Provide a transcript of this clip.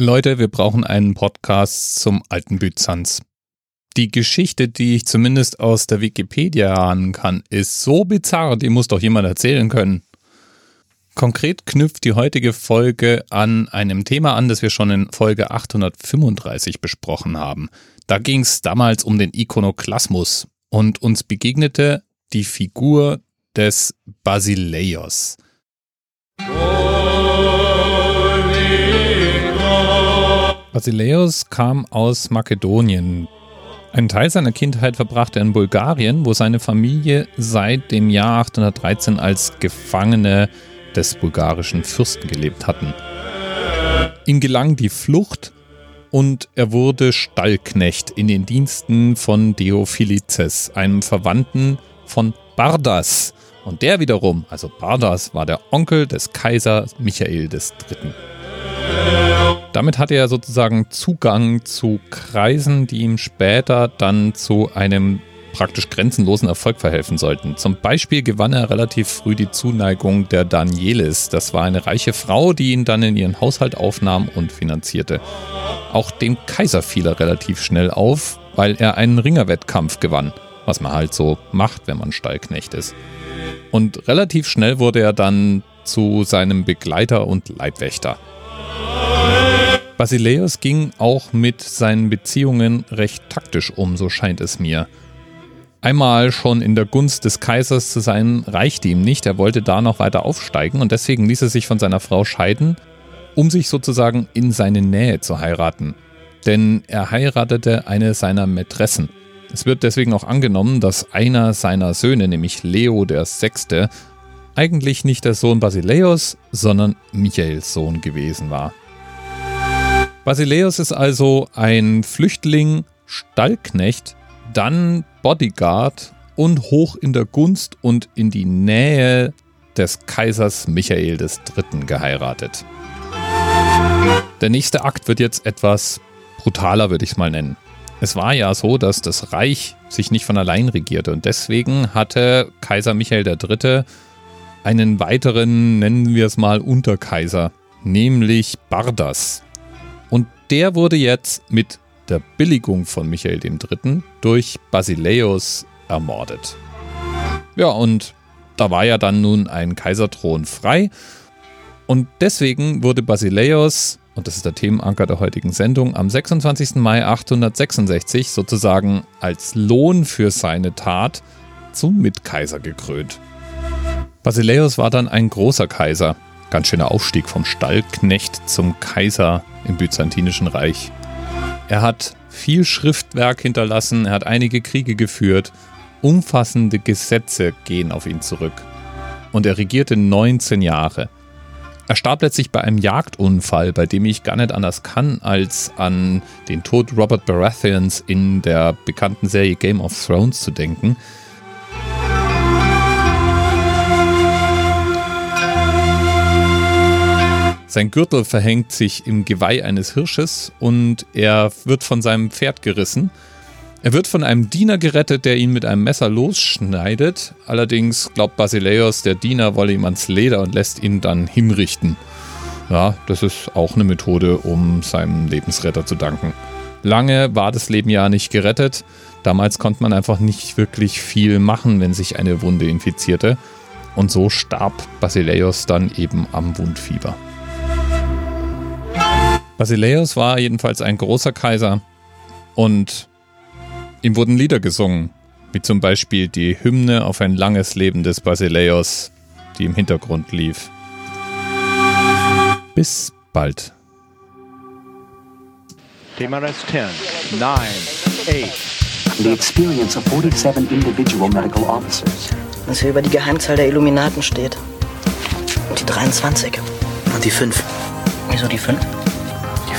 Leute, wir brauchen einen Podcast zum alten Byzanz. Die Geschichte, die ich zumindest aus der Wikipedia ahnen kann, ist so bizarr, die muss doch jemand erzählen können. Konkret knüpft die heutige Folge an einem Thema an, das wir schon in Folge 835 besprochen haben. Da ging es damals um den Ikonoklasmus und uns begegnete die Figur des Basileios. Basileios kam aus Makedonien. Einen Teil seiner Kindheit verbrachte er in Bulgarien, wo seine Familie seit dem Jahr 813 als Gefangene des bulgarischen Fürsten gelebt hatten. Ihm gelang die Flucht und er wurde Stallknecht in den Diensten von Deophilizes, einem Verwandten von Bardas. Und der wiederum, also Bardas, war der Onkel des Kaisers Michael III. Damit hatte er sozusagen Zugang zu Kreisen, die ihm später dann zu einem praktisch grenzenlosen Erfolg verhelfen sollten. Zum Beispiel gewann er relativ früh die Zuneigung der Danielis. Das war eine reiche Frau, die ihn dann in ihren Haushalt aufnahm und finanzierte. Auch dem Kaiser fiel er relativ schnell auf, weil er einen Ringerwettkampf gewann, was man halt so macht, wenn man Stallknecht ist. Und relativ schnell wurde er dann zu seinem Begleiter und Leibwächter. Basileus ging auch mit seinen Beziehungen recht taktisch um, so scheint es mir. Einmal schon in der Gunst des Kaisers zu sein, reichte ihm nicht. Er wollte da noch weiter aufsteigen und deswegen ließ er sich von seiner Frau scheiden, um sich sozusagen in seine Nähe zu heiraten. Denn er heiratete eine seiner Mätressen. Es wird deswegen auch angenommen, dass einer seiner Söhne, nämlich Leo der Sechste, eigentlich nicht der Sohn Basileus, sondern Michaels Sohn gewesen war. Basileus ist also ein Flüchtling, Stallknecht, dann Bodyguard und hoch in der Gunst und in die Nähe des Kaisers Michael III. geheiratet. Der nächste Akt wird jetzt etwas brutaler, würde ich es mal nennen. Es war ja so, dass das Reich sich nicht von allein regierte und deswegen hatte Kaiser Michael III. einen weiteren, nennen wir es mal, Unterkaiser, nämlich Bardas. Und der wurde jetzt mit der Billigung von Michael III. durch Basileus ermordet. Ja, und da war ja dann nun ein Kaiserthron frei. Und deswegen wurde Basileus, und das ist der Themenanker der heutigen Sendung, am 26. Mai 866 sozusagen als Lohn für seine Tat zum Mitkaiser gekrönt. Basileus war dann ein großer Kaiser. Ganz schöner Aufstieg vom Stallknecht zum Kaiser im Byzantinischen Reich. Er hat viel Schriftwerk hinterlassen, er hat einige Kriege geführt, umfassende Gesetze gehen auf ihn zurück. Und er regierte 19 Jahre. Er starb letztlich bei einem Jagdunfall, bei dem ich gar nicht anders kann, als an den Tod Robert Baratheons in der bekannten Serie Game of Thrones zu denken. Sein Gürtel verhängt sich im Geweih eines Hirsches und er wird von seinem Pferd gerissen. Er wird von einem Diener gerettet, der ihn mit einem Messer losschneidet. Allerdings glaubt Basileus, der Diener wolle ihm ans Leder und lässt ihn dann hinrichten. Ja, das ist auch eine Methode, um seinem Lebensretter zu danken. Lange war das Leben ja nicht gerettet. Damals konnte man einfach nicht wirklich viel machen, wenn sich eine Wunde infizierte. Und so starb Basileus dann eben am Wundfieber. Basileus war jedenfalls ein großer Kaiser und ihm wurden Lieder gesungen, wie zum Beispiel die Hymne auf ein langes Leben des Basileus, die im Hintergrund lief. Bis bald. TMRS 10, 9, 8. The experience of 47 individual medical officers. Was hier über die Geheimzahl der Illuminaten steht. Und die 23. Und die 5. Wieso die 5?